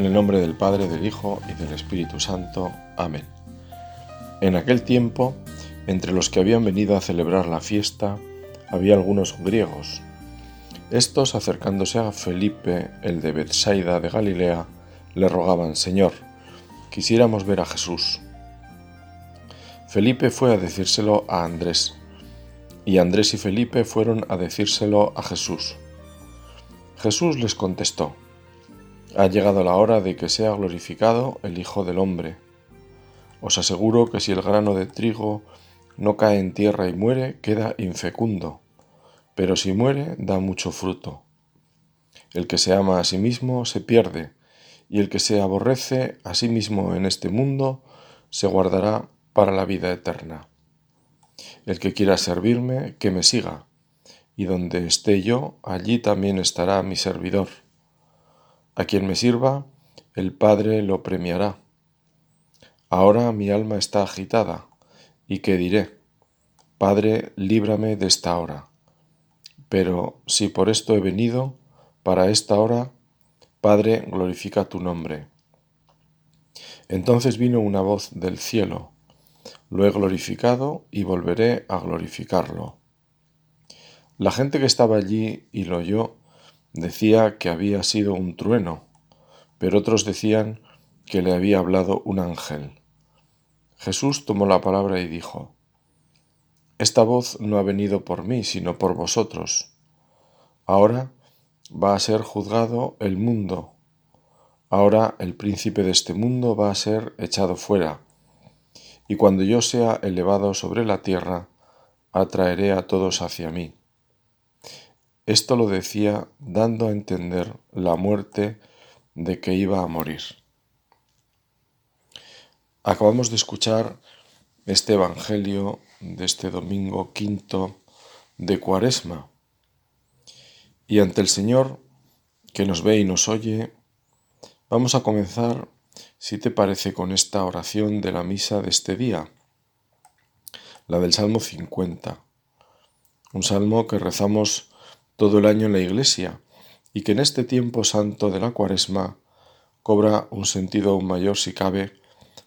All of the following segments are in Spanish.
En el nombre del Padre, del Hijo y del Espíritu Santo. Amén. En aquel tiempo, entre los que habían venido a celebrar la fiesta, había algunos griegos. Estos, acercándose a Felipe, el de Bethsaida de Galilea, le rogaban, Señor, quisiéramos ver a Jesús. Felipe fue a decírselo a Andrés, y Andrés y Felipe fueron a decírselo a Jesús. Jesús les contestó, ha llegado la hora de que sea glorificado el Hijo del Hombre. Os aseguro que si el grano de trigo no cae en tierra y muere, queda infecundo, pero si muere, da mucho fruto. El que se ama a sí mismo se pierde, y el que se aborrece a sí mismo en este mundo se guardará para la vida eterna. El que quiera servirme, que me siga, y donde esté yo, allí también estará mi servidor. A quien me sirva, el Padre lo premiará. Ahora mi alma está agitada, ¿y qué diré? Padre, líbrame de esta hora. Pero si por esto he venido, para esta hora, Padre, glorifica tu nombre. Entonces vino una voz del cielo, lo he glorificado y volveré a glorificarlo. La gente que estaba allí y lo oyó decía que había sido un trueno, pero otros decían que le había hablado un ángel. Jesús tomó la palabra y dijo, Esta voz no ha venido por mí, sino por vosotros. Ahora va a ser juzgado el mundo. Ahora el príncipe de este mundo va a ser echado fuera. Y cuando yo sea elevado sobre la tierra, atraeré a todos hacia mí. Esto lo decía dando a entender la muerte de que iba a morir. Acabamos de escuchar este Evangelio de este domingo quinto de Cuaresma. Y ante el Señor, que nos ve y nos oye, vamos a comenzar, si te parece, con esta oración de la misa de este día, la del Salmo 50, un salmo que rezamos todo el año en la Iglesia y que en este tiempo santo de la Cuaresma cobra un sentido aún mayor si cabe,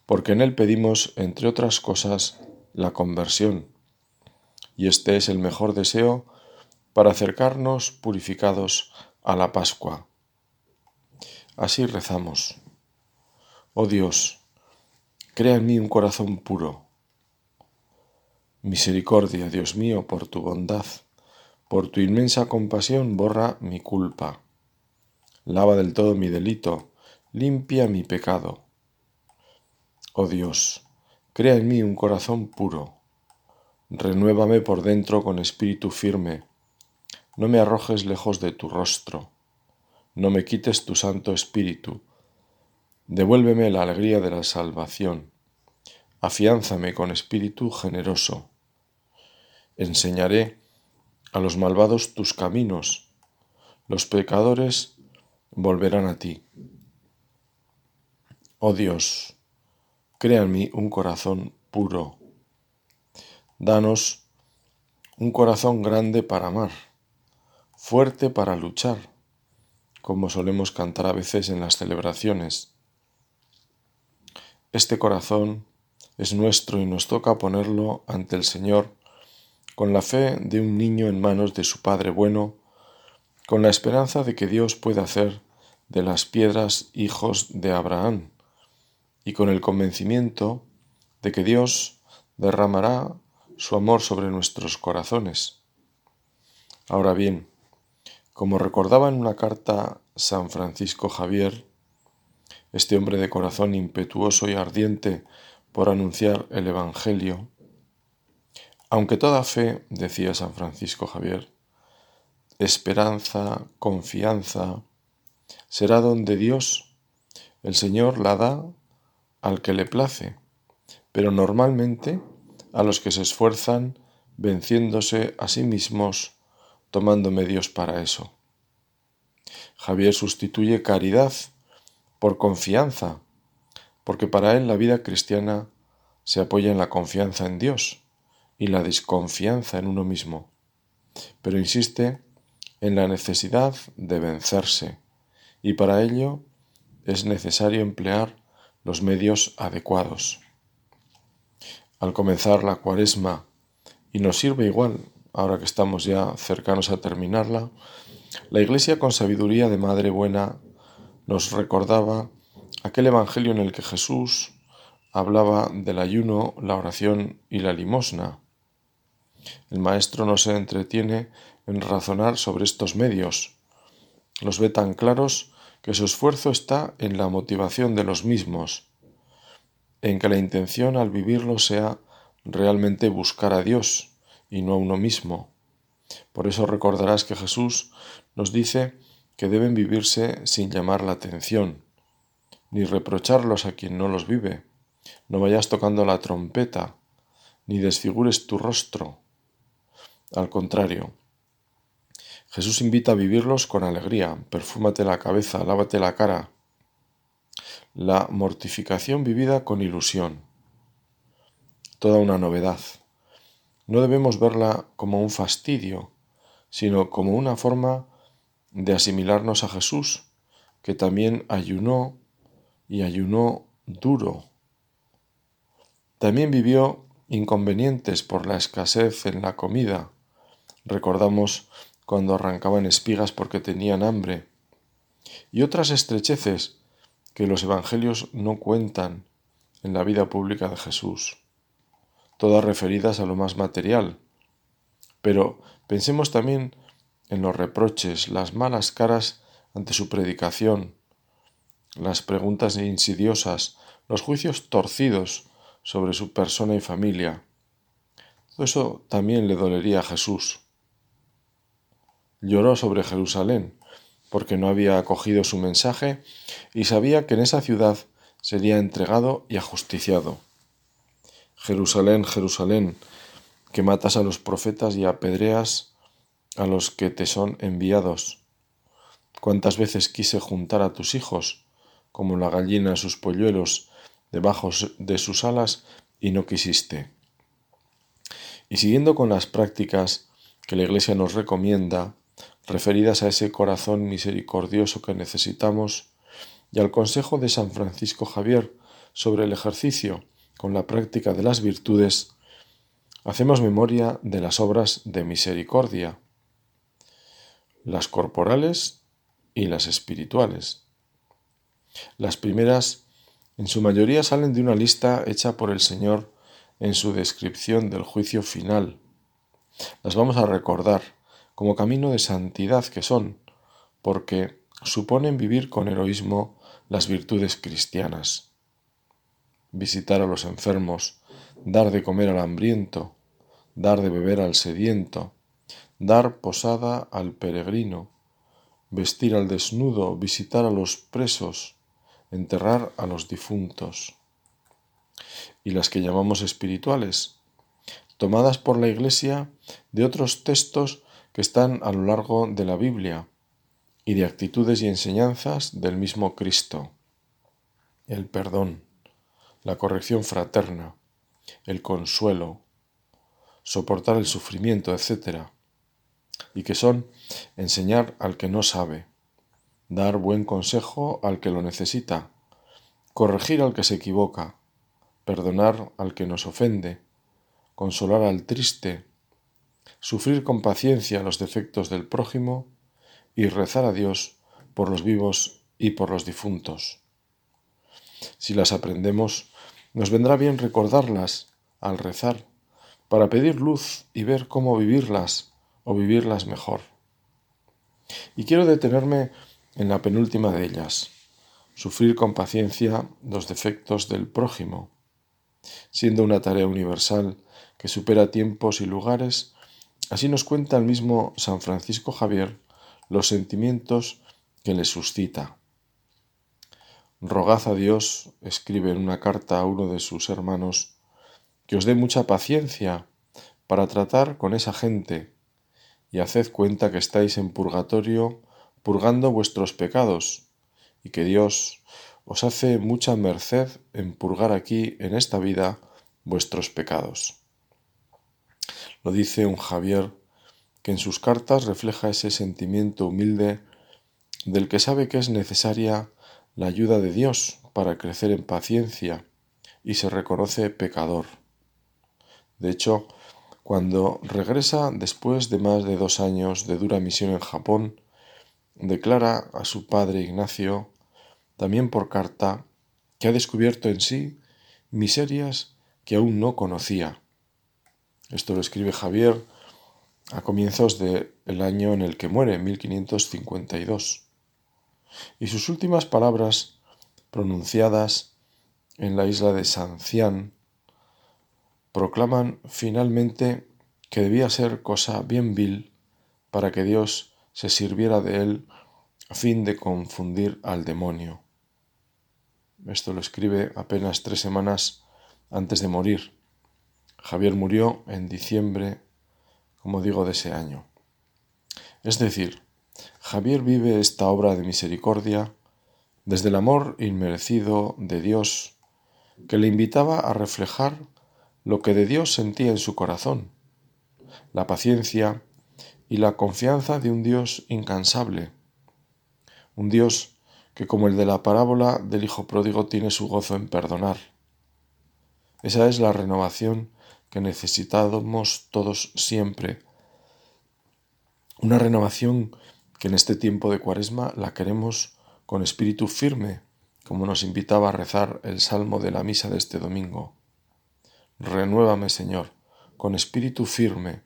porque en él pedimos, entre otras cosas, la conversión. Y este es el mejor deseo para acercarnos purificados a la Pascua. Así rezamos. Oh Dios, crea en mí un corazón puro. Misericordia, Dios mío, por tu bondad por tu inmensa compasión borra mi culpa. Lava del todo mi delito, limpia mi pecado. Oh Dios, crea en mí un corazón puro. Renuévame por dentro con espíritu firme. No me arrojes lejos de tu rostro. No me quites tu santo espíritu. Devuélveme la alegría de la salvación. Afiánzame con espíritu generoso. Enseñaré a los malvados tus caminos, los pecadores volverán a ti. Oh Dios, crea en mí un corazón puro. Danos un corazón grande para amar, fuerte para luchar, como solemos cantar a veces en las celebraciones. Este corazón es nuestro y nos toca ponerlo ante el Señor con la fe de un niño en manos de su Padre bueno, con la esperanza de que Dios pueda hacer de las piedras hijos de Abraham, y con el convencimiento de que Dios derramará su amor sobre nuestros corazones. Ahora bien, como recordaba en una carta San Francisco Javier, este hombre de corazón impetuoso y ardiente por anunciar el Evangelio, aunque toda fe, decía San Francisco Javier, esperanza, confianza, será donde Dios, el Señor la da al que le place, pero normalmente a los que se esfuerzan venciéndose a sí mismos, tomando medios para eso. Javier sustituye caridad por confianza, porque para él la vida cristiana se apoya en la confianza en Dios y la desconfianza en uno mismo, pero insiste en la necesidad de vencerse y para ello es necesario emplear los medios adecuados. Al comenzar la cuaresma, y nos sirve igual, ahora que estamos ya cercanos a terminarla, la Iglesia con sabiduría de Madre Buena nos recordaba aquel Evangelio en el que Jesús hablaba del ayuno, la oración y la limosna. El Maestro no se entretiene en razonar sobre estos medios. Los ve tan claros que su esfuerzo está en la motivación de los mismos, en que la intención al vivirlo sea realmente buscar a Dios y no a uno mismo. Por eso recordarás que Jesús nos dice que deben vivirse sin llamar la atención, ni reprocharlos a quien no los vive. No vayas tocando la trompeta, ni desfigures tu rostro. Al contrario, Jesús invita a vivirlos con alegría. Perfúmate la cabeza, lávate la cara. La mortificación vivida con ilusión. Toda una novedad. No debemos verla como un fastidio, sino como una forma de asimilarnos a Jesús, que también ayunó y ayunó duro. También vivió inconvenientes por la escasez en la comida. Recordamos cuando arrancaban espigas porque tenían hambre. Y otras estrecheces que los evangelios no cuentan en la vida pública de Jesús, todas referidas a lo más material. Pero pensemos también en los reproches, las malas caras ante su predicación, las preguntas insidiosas, los juicios torcidos sobre su persona y familia. Todo eso también le dolería a Jesús. Lloró sobre Jerusalén, porque no había acogido su mensaje y sabía que en esa ciudad sería entregado y ajusticiado. Jerusalén, Jerusalén, que matas a los profetas y apedreas a los que te son enviados. Cuántas veces quise juntar a tus hijos, como la gallina a sus polluelos, debajo de sus alas, y no quisiste. Y siguiendo con las prácticas que la Iglesia nos recomienda, referidas a ese corazón misericordioso que necesitamos, y al consejo de San Francisco Javier sobre el ejercicio con la práctica de las virtudes, hacemos memoria de las obras de misericordia, las corporales y las espirituales. Las primeras, en su mayoría, salen de una lista hecha por el Señor en su descripción del juicio final. Las vamos a recordar como camino de santidad que son, porque suponen vivir con heroísmo las virtudes cristianas. Visitar a los enfermos, dar de comer al hambriento, dar de beber al sediento, dar posada al peregrino, vestir al desnudo, visitar a los presos, enterrar a los difuntos. Y las que llamamos espirituales, tomadas por la Iglesia de otros textos que están a lo largo de la Biblia y de actitudes y enseñanzas del mismo Cristo. El perdón, la corrección fraterna, el consuelo, soportar el sufrimiento, etc y que son enseñar al que no sabe, dar buen consejo al que lo necesita, corregir al que se equivoca, perdonar al que nos ofende, consolar al triste, sufrir con paciencia los defectos del prójimo y rezar a Dios por los vivos y por los difuntos. Si las aprendemos, nos vendrá bien recordarlas al rezar, para pedir luz y ver cómo vivirlas o vivirlas mejor. Y quiero detenerme en la penúltima de ellas, sufrir con paciencia los defectos del prójimo, siendo una tarea universal que supera tiempos y lugares, así nos cuenta el mismo San Francisco Javier los sentimientos que le suscita. Rogad a Dios, escribe en una carta a uno de sus hermanos, que os dé mucha paciencia para tratar con esa gente y haced cuenta que estáis en purgatorio purgando vuestros pecados, y que Dios os hace mucha merced en purgar aquí en esta vida vuestros pecados. Lo dice un Javier que en sus cartas refleja ese sentimiento humilde del que sabe que es necesaria la ayuda de Dios para crecer en paciencia y se reconoce pecador. De hecho, cuando regresa después de más de dos años de dura misión en Japón, declara a su padre Ignacio, también por carta, que ha descubierto en sí miserias que aún no conocía. Esto lo escribe Javier a comienzos del año en el que muere, 1552. Y sus últimas palabras, pronunciadas en la isla de Sancián, proclaman finalmente que debía ser cosa bien vil para que Dios se sirviera de él a fin de confundir al demonio. Esto lo escribe apenas tres semanas antes de morir. Javier murió en diciembre, como digo, de ese año. Es decir, Javier vive esta obra de misericordia desde el amor inmerecido de Dios que le invitaba a reflejar lo que de Dios sentía en su corazón, la paciencia y la confianza de un Dios incansable, un Dios que como el de la parábola del Hijo Pródigo tiene su gozo en perdonar. Esa es la renovación que necesitamos todos siempre, una renovación que en este tiempo de cuaresma la queremos con espíritu firme, como nos invitaba a rezar el salmo de la misa de este domingo. Renuévame, Señor, con espíritu firme.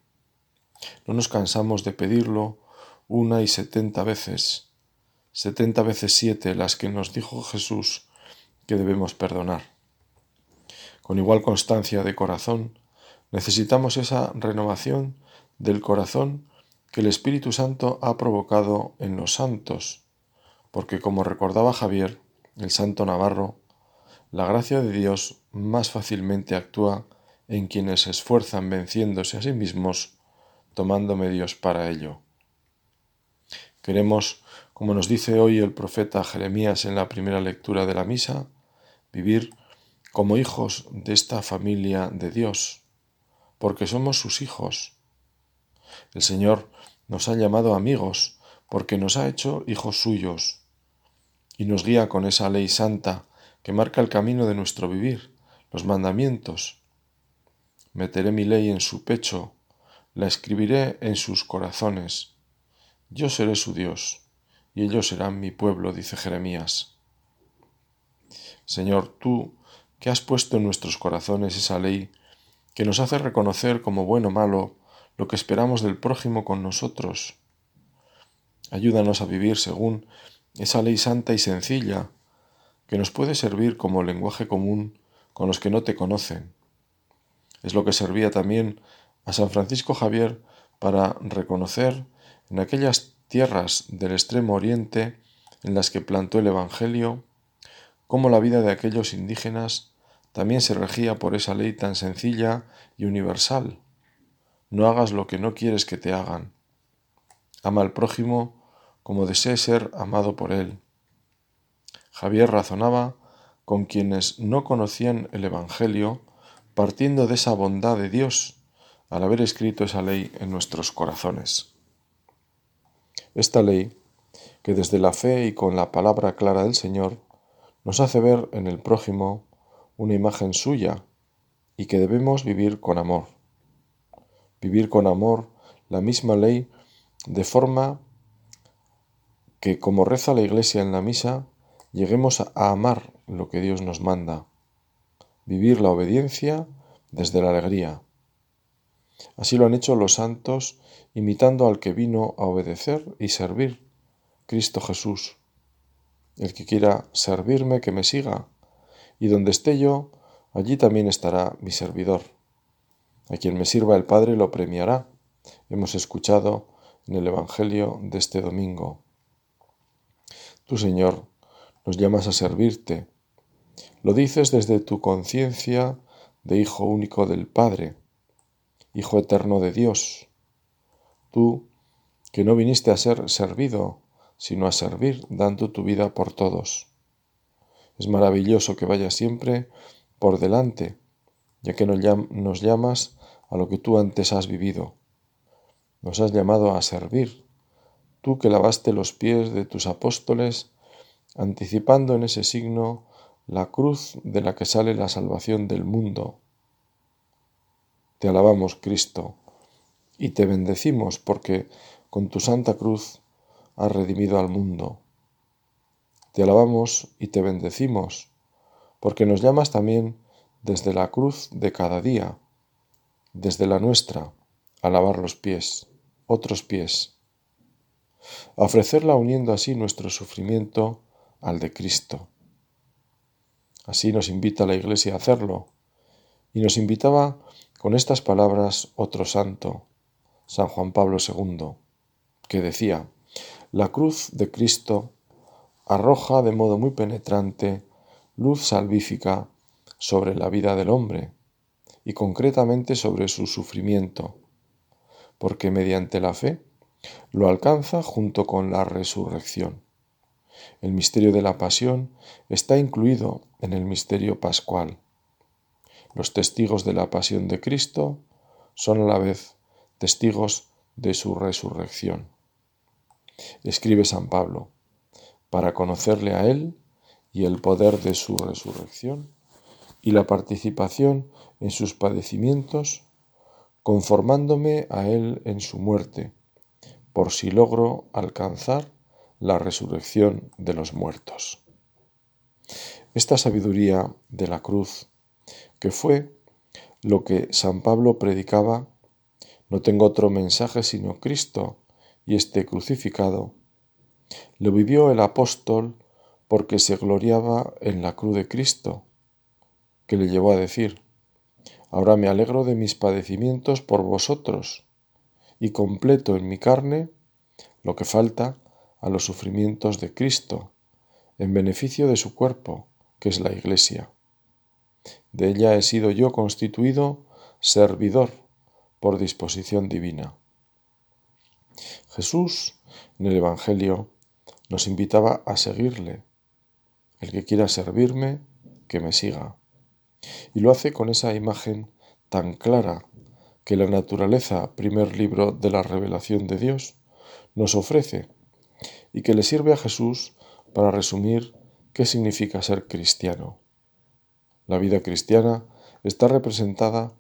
No nos cansamos de pedirlo una y setenta veces, setenta veces siete las que nos dijo Jesús que debemos perdonar. Con igual constancia de corazón, necesitamos esa renovación del corazón que el Espíritu Santo ha provocado en los santos, porque como recordaba Javier, el santo Navarro, la gracia de Dios más fácilmente actúa en quienes se esfuerzan venciéndose a sí mismos, tomando medios para ello. Queremos, como nos dice hoy el profeta Jeremías en la primera lectura de la misa, vivir como hijos de esta familia de Dios, porque somos sus hijos. El Señor nos ha llamado amigos, porque nos ha hecho hijos suyos, y nos guía con esa ley santa que marca el camino de nuestro vivir, los mandamientos. Meteré mi ley en su pecho, la escribiré en sus corazones. Yo seré su Dios, y ellos serán mi pueblo, dice Jeremías. Señor, tú que has puesto en nuestros corazones esa ley que nos hace reconocer como bueno o malo lo que esperamos del prójimo con nosotros. Ayúdanos a vivir según esa ley santa y sencilla que nos puede servir como lenguaje común con los que no te conocen. Es lo que servía también a San Francisco Javier para reconocer en aquellas tierras del extremo oriente en las que plantó el Evangelio, cómo la vida de aquellos indígenas también se regía por esa ley tan sencilla y universal. No hagas lo que no quieres que te hagan. Ama al prójimo como desee ser amado por él. Javier razonaba con quienes no conocían el Evangelio, partiendo de esa bondad de Dios al haber escrito esa ley en nuestros corazones. Esta ley, que desde la fe y con la palabra clara del Señor, nos hace ver en el prójimo una imagen suya y que debemos vivir con amor. Vivir con amor la misma ley de forma que, como reza la Iglesia en la misa, lleguemos a amar lo que Dios nos manda, vivir la obediencia desde la alegría. Así lo han hecho los santos, imitando al que vino a obedecer y servir, Cristo Jesús. El que quiera servirme, que me siga, y donde esté yo, allí también estará mi servidor. A quien me sirva el Padre lo premiará. Hemos escuchado en el Evangelio de este domingo. Tú, Señor, nos llamas a servirte. Lo dices desde tu conciencia de Hijo único del Padre, Hijo eterno de Dios. Tú, que no viniste a ser servido, sino a servir, dando tu vida por todos. Es maravilloso que vayas siempre por delante, ya que nos llamas a lo que tú antes has vivido. Nos has llamado a servir, tú que lavaste los pies de tus apóstoles anticipando en ese signo la cruz de la que sale la salvación del mundo. Te alabamos, Cristo, y te bendecimos porque con tu santa cruz has redimido al mundo. Te alabamos y te bendecimos porque nos llamas también desde la cruz de cada día, desde la nuestra, a lavar los pies, otros pies, a ofrecerla uniendo así nuestro sufrimiento al de Cristo. Así nos invita la Iglesia a hacerlo, y nos invitaba con estas palabras otro santo, San Juan Pablo II, que decía, la cruz de Cristo arroja de modo muy penetrante luz salvífica sobre la vida del hombre y concretamente sobre su sufrimiento, porque mediante la fe lo alcanza junto con la resurrección. El misterio de la pasión está incluido en el misterio pascual. Los testigos de la pasión de Cristo son a la vez testigos de su resurrección. Escribe San Pablo, para conocerle a Él y el poder de su resurrección y la participación en sus padecimientos, conformándome a Él en su muerte, por si logro alcanzar la resurrección de los muertos. Esta sabiduría de la cruz, que fue lo que San Pablo predicaba, no tengo otro mensaje sino Cristo y este crucificado, lo vivió el apóstol porque se gloriaba en la cruz de Cristo, que le llevó a decir, Ahora me alegro de mis padecimientos por vosotros, y completo en mi carne lo que falta a los sufrimientos de Cristo, en beneficio de su cuerpo, que es la Iglesia. De ella he sido yo constituido servidor por disposición divina. Jesús, en el Evangelio, nos invitaba a seguirle. El que quiera servirme, que me siga. Y lo hace con esa imagen tan clara que la naturaleza, primer libro de la revelación de Dios, nos ofrece y que le sirve a Jesús para resumir qué significa ser cristiano. La vida cristiana está representada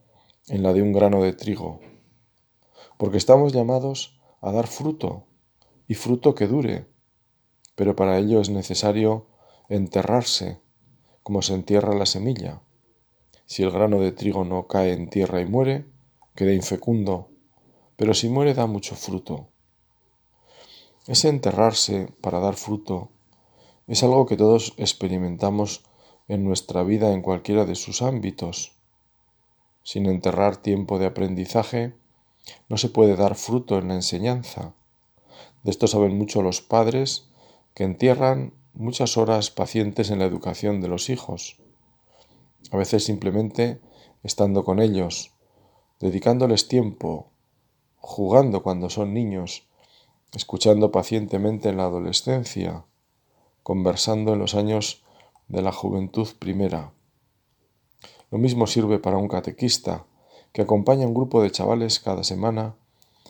en la de un grano de trigo, porque estamos llamados a dar fruto y fruto que dure, pero para ello es necesario enterrarse, como se entierra la semilla. Si el grano de trigo no cae en tierra y muere, queda infecundo, pero si muere da mucho fruto. Ese enterrarse para dar fruto es algo que todos experimentamos en nuestra vida en cualquiera de sus ámbitos. Sin enterrar tiempo de aprendizaje, no se puede dar fruto en la enseñanza. De esto saben mucho los padres que entierran muchas horas pacientes en la educación de los hijos. A veces simplemente estando con ellos, dedicándoles tiempo, jugando cuando son niños, escuchando pacientemente en la adolescencia, conversando en los años de la juventud primera. Lo mismo sirve para un catequista que acompaña a un grupo de chavales cada semana,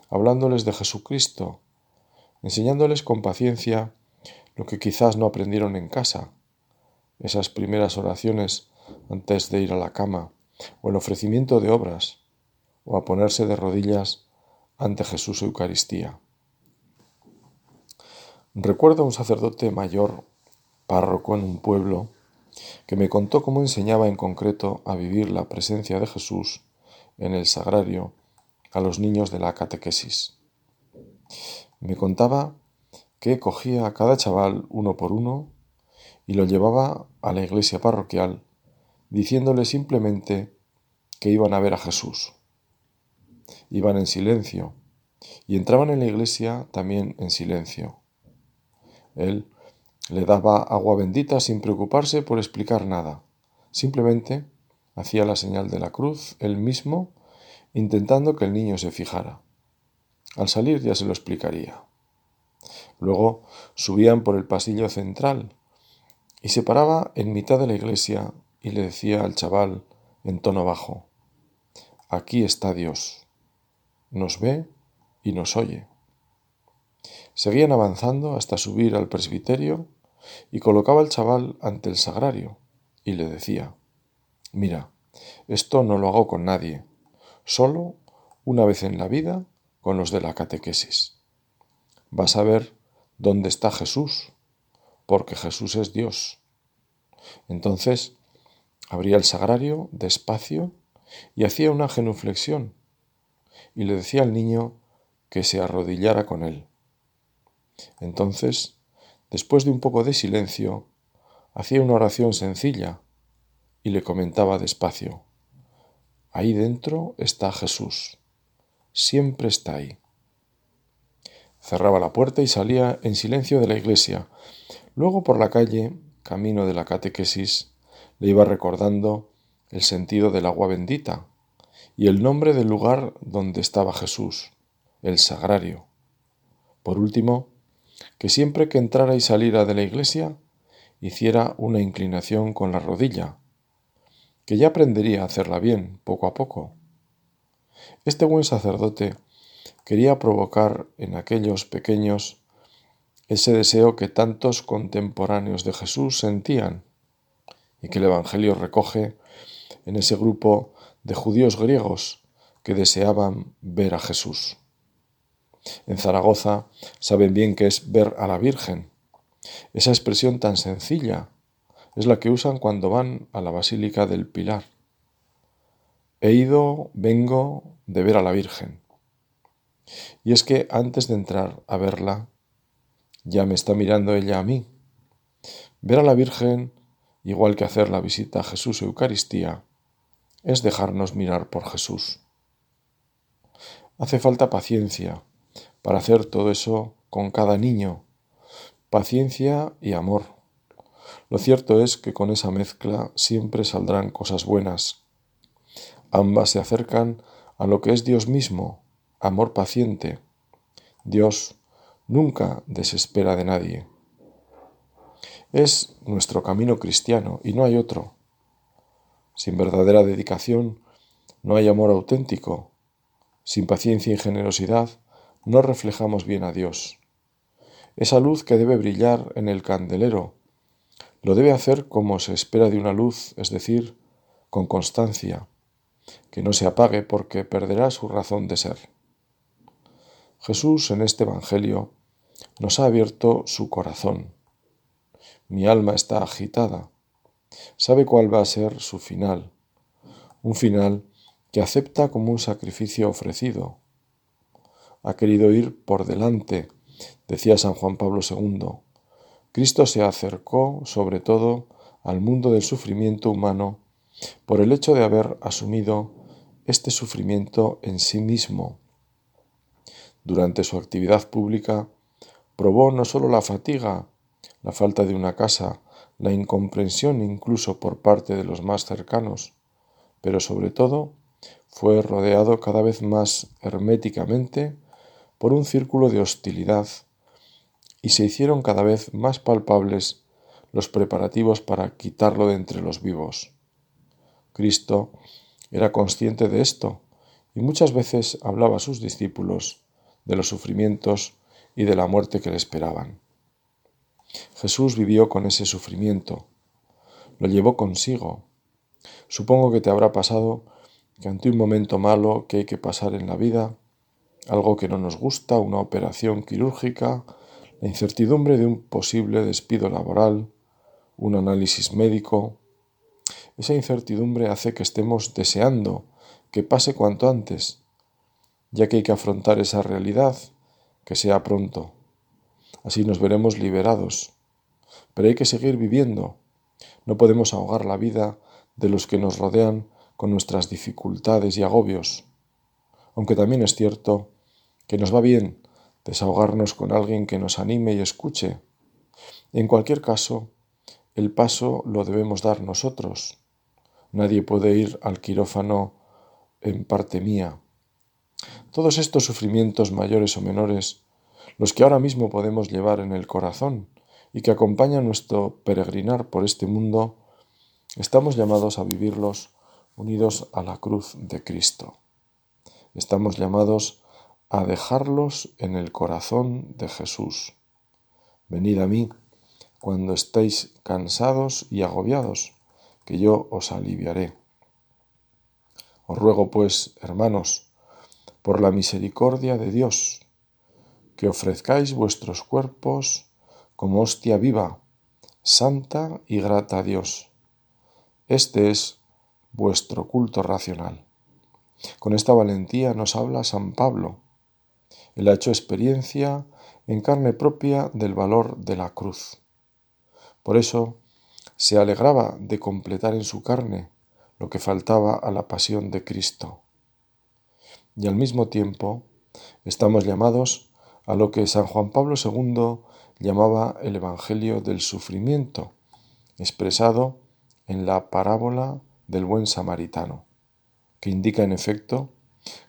hablándoles de Jesucristo, enseñándoles con paciencia lo que quizás no aprendieron en casa, esas primeras oraciones antes de ir a la cama, o el ofrecimiento de obras, o a ponerse de rodillas ante Jesús Eucaristía. Recuerdo a un sacerdote mayor, párroco en un pueblo, que me contó cómo enseñaba en concreto a vivir la presencia de Jesús en el sagrario a los niños de la catequesis. Me contaba que cogía a cada chaval uno por uno y lo llevaba a la iglesia parroquial, diciéndole simplemente que iban a ver a Jesús. Iban en silencio y entraban en la iglesia también en silencio. Él le daba agua bendita sin preocuparse por explicar nada. Simplemente hacía la señal de la cruz él mismo, intentando que el niño se fijara. Al salir ya se lo explicaría. Luego subían por el pasillo central y se paraba en mitad de la iglesia y le decía al chaval en tono bajo, Aquí está Dios, nos ve y nos oye. Seguían avanzando hasta subir al presbiterio y colocaba al chaval ante el sagrario y le decía, mira, esto no lo hago con nadie, solo una vez en la vida con los de la catequesis. Vas a ver dónde está Jesús, porque Jesús es Dios. Entonces abría el sagrario despacio y hacía una genuflexión y le decía al niño que se arrodillara con él. Entonces, después de un poco de silencio, hacía una oración sencilla y le comentaba despacio, ahí dentro está Jesús, siempre está ahí. Cerraba la puerta y salía en silencio de la iglesia. Luego por la calle, camino de la catequesis, le iba recordando el sentido del agua bendita y el nombre del lugar donde estaba Jesús, el sagrario. Por último, que siempre que entrara y saliera de la iglesia, hiciera una inclinación con la rodilla, que ya aprendería a hacerla bien, poco a poco. Este buen sacerdote quería provocar en aquellos pequeños ese deseo que tantos contemporáneos de Jesús sentían y que el Evangelio recoge en ese grupo de judíos griegos que deseaban ver a Jesús. En Zaragoza saben bien que es ver a la Virgen. Esa expresión tan sencilla es la que usan cuando van a la Basílica del Pilar. He ido, vengo de ver a la Virgen. Y es que antes de entrar a verla, ya me está mirando ella a mí. Ver a la Virgen, igual que hacer la visita a Jesús Eucaristía, es dejarnos mirar por Jesús. Hace falta paciencia para hacer todo eso con cada niño, paciencia y amor. Lo cierto es que con esa mezcla siempre saldrán cosas buenas. Ambas se acercan a lo que es Dios mismo, amor paciente. Dios nunca desespera de nadie. Es nuestro camino cristiano y no hay otro. Sin verdadera dedicación no hay amor auténtico. Sin paciencia y generosidad no reflejamos bien a Dios. Esa luz que debe brillar en el candelero lo debe hacer como se espera de una luz, es decir, con constancia, que no se apague porque perderá su razón de ser. Jesús en este Evangelio nos ha abierto su corazón. Mi alma está agitada. Sabe cuál va a ser su final. Un final que acepta como un sacrificio ofrecido. Ha querido ir por delante, decía San Juan Pablo II. Cristo se acercó sobre todo al mundo del sufrimiento humano por el hecho de haber asumido este sufrimiento en sí mismo durante su actividad pública, probó no solo la fatiga, la falta de una casa, la incomprensión incluso por parte de los más cercanos, pero sobre todo fue rodeado cada vez más herméticamente por un círculo de hostilidad y se hicieron cada vez más palpables los preparativos para quitarlo de entre los vivos. Cristo era consciente de esto y muchas veces hablaba a sus discípulos de los sufrimientos y de la muerte que le esperaban. Jesús vivió con ese sufrimiento, lo llevó consigo. Supongo que te habrá pasado que ante un momento malo que hay que pasar en la vida, algo que no nos gusta, una operación quirúrgica, la incertidumbre de un posible despido laboral, un análisis médico, esa incertidumbre hace que estemos deseando que pase cuanto antes, ya que hay que afrontar esa realidad, que sea pronto. Así nos veremos liberados. Pero hay que seguir viviendo. No podemos ahogar la vida de los que nos rodean con nuestras dificultades y agobios. Aunque también es cierto que nos va bien desahogarnos con alguien que nos anime y escuche. En cualquier caso, el paso lo debemos dar nosotros. Nadie puede ir al quirófano en parte mía. Todos estos sufrimientos mayores o menores, los que ahora mismo podemos llevar en el corazón y que acompañan nuestro peregrinar por este mundo, estamos llamados a vivirlos unidos a la cruz de Cristo. Estamos llamados a dejarlos en el corazón de Jesús. Venid a mí, cuando estéis cansados y agobiados, que yo os aliviaré. Os ruego, pues, hermanos, por la misericordia de Dios, que ofrezcáis vuestros cuerpos como hostia viva, santa y grata a Dios. Este es vuestro culto racional. Con esta valentía nos habla San Pablo. Él ha hecho experiencia en carne propia del valor de la cruz. Por eso se alegraba de completar en su carne lo que faltaba a la pasión de Cristo. Y al mismo tiempo estamos llamados a lo que San Juan Pablo II llamaba el Evangelio del Sufrimiento, expresado en la parábola del buen samaritano, que indica en efecto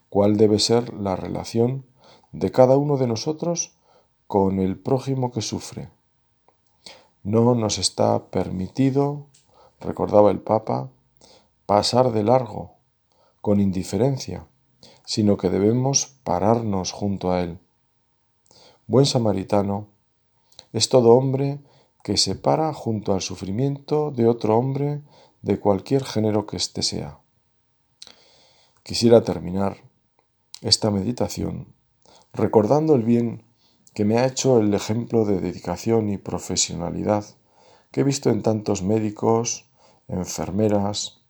cuál debe ser la relación de cada uno de nosotros con el prójimo que sufre. No nos está permitido, recordaba el Papa, pasar de largo, con indiferencia, sino que debemos pararnos junto a él. Buen samaritano es todo hombre que se para junto al sufrimiento de otro hombre de cualquier género que éste sea. Quisiera terminar esta meditación recordando el bien que me ha hecho el ejemplo de dedicación y profesionalidad que he visto en tantos médicos, enfermeras,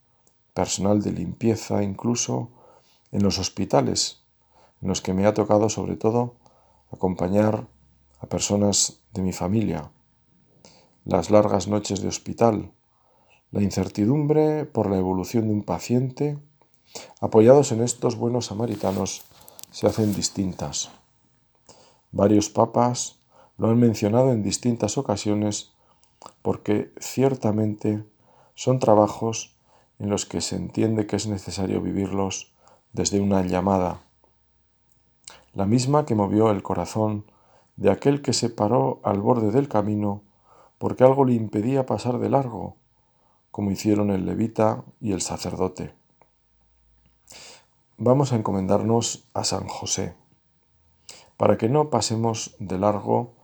personal de limpieza, incluso en los hospitales, en los que me ha tocado sobre todo acompañar a personas de mi familia, las largas noches de hospital, la incertidumbre por la evolución de un paciente, apoyados en estos buenos samaritanos, se hacen distintas. Varios papas lo han mencionado en distintas ocasiones porque ciertamente son trabajos en los que se entiende que es necesario vivirlos desde una llamada, la misma que movió el corazón de aquel que se paró al borde del camino porque algo le impedía pasar de largo, como hicieron el levita y el sacerdote. Vamos a encomendarnos a San José, para que no pasemos de largo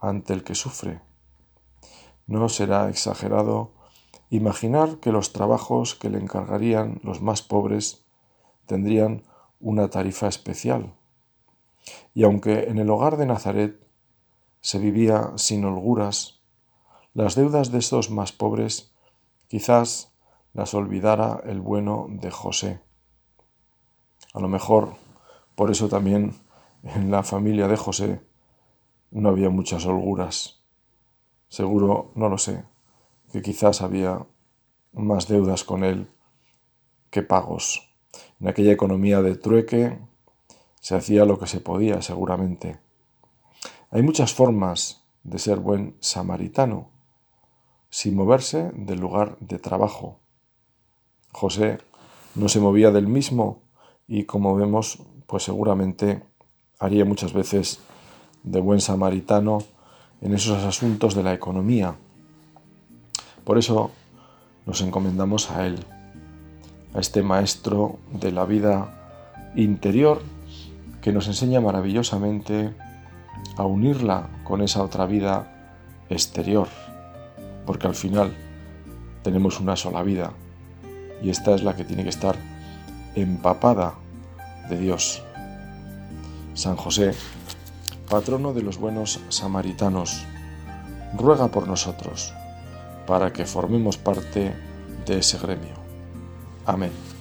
ante el que sufre. No será exagerado imaginar que los trabajos que le encargarían los más pobres tendrían una tarifa especial. Y aunque en el hogar de Nazaret se vivía sin holguras, las deudas de estos más pobres quizás las olvidara el bueno de José. A lo mejor por eso también en la familia de José no había muchas holguras. Seguro, no lo sé, que quizás había más deudas con él que pagos. En aquella economía de trueque se hacía lo que se podía, seguramente. Hay muchas formas de ser buen samaritano sin moverse del lugar de trabajo. José no se movía del mismo y como vemos, pues seguramente haría muchas veces de buen samaritano en esos asuntos de la economía. Por eso nos encomendamos a Él, a este Maestro de la vida interior que nos enseña maravillosamente a unirla con esa otra vida exterior porque al final tenemos una sola vida y esta es la que tiene que estar empapada de Dios. San José, patrono de los buenos samaritanos, ruega por nosotros para que formemos parte de ese gremio. Amén.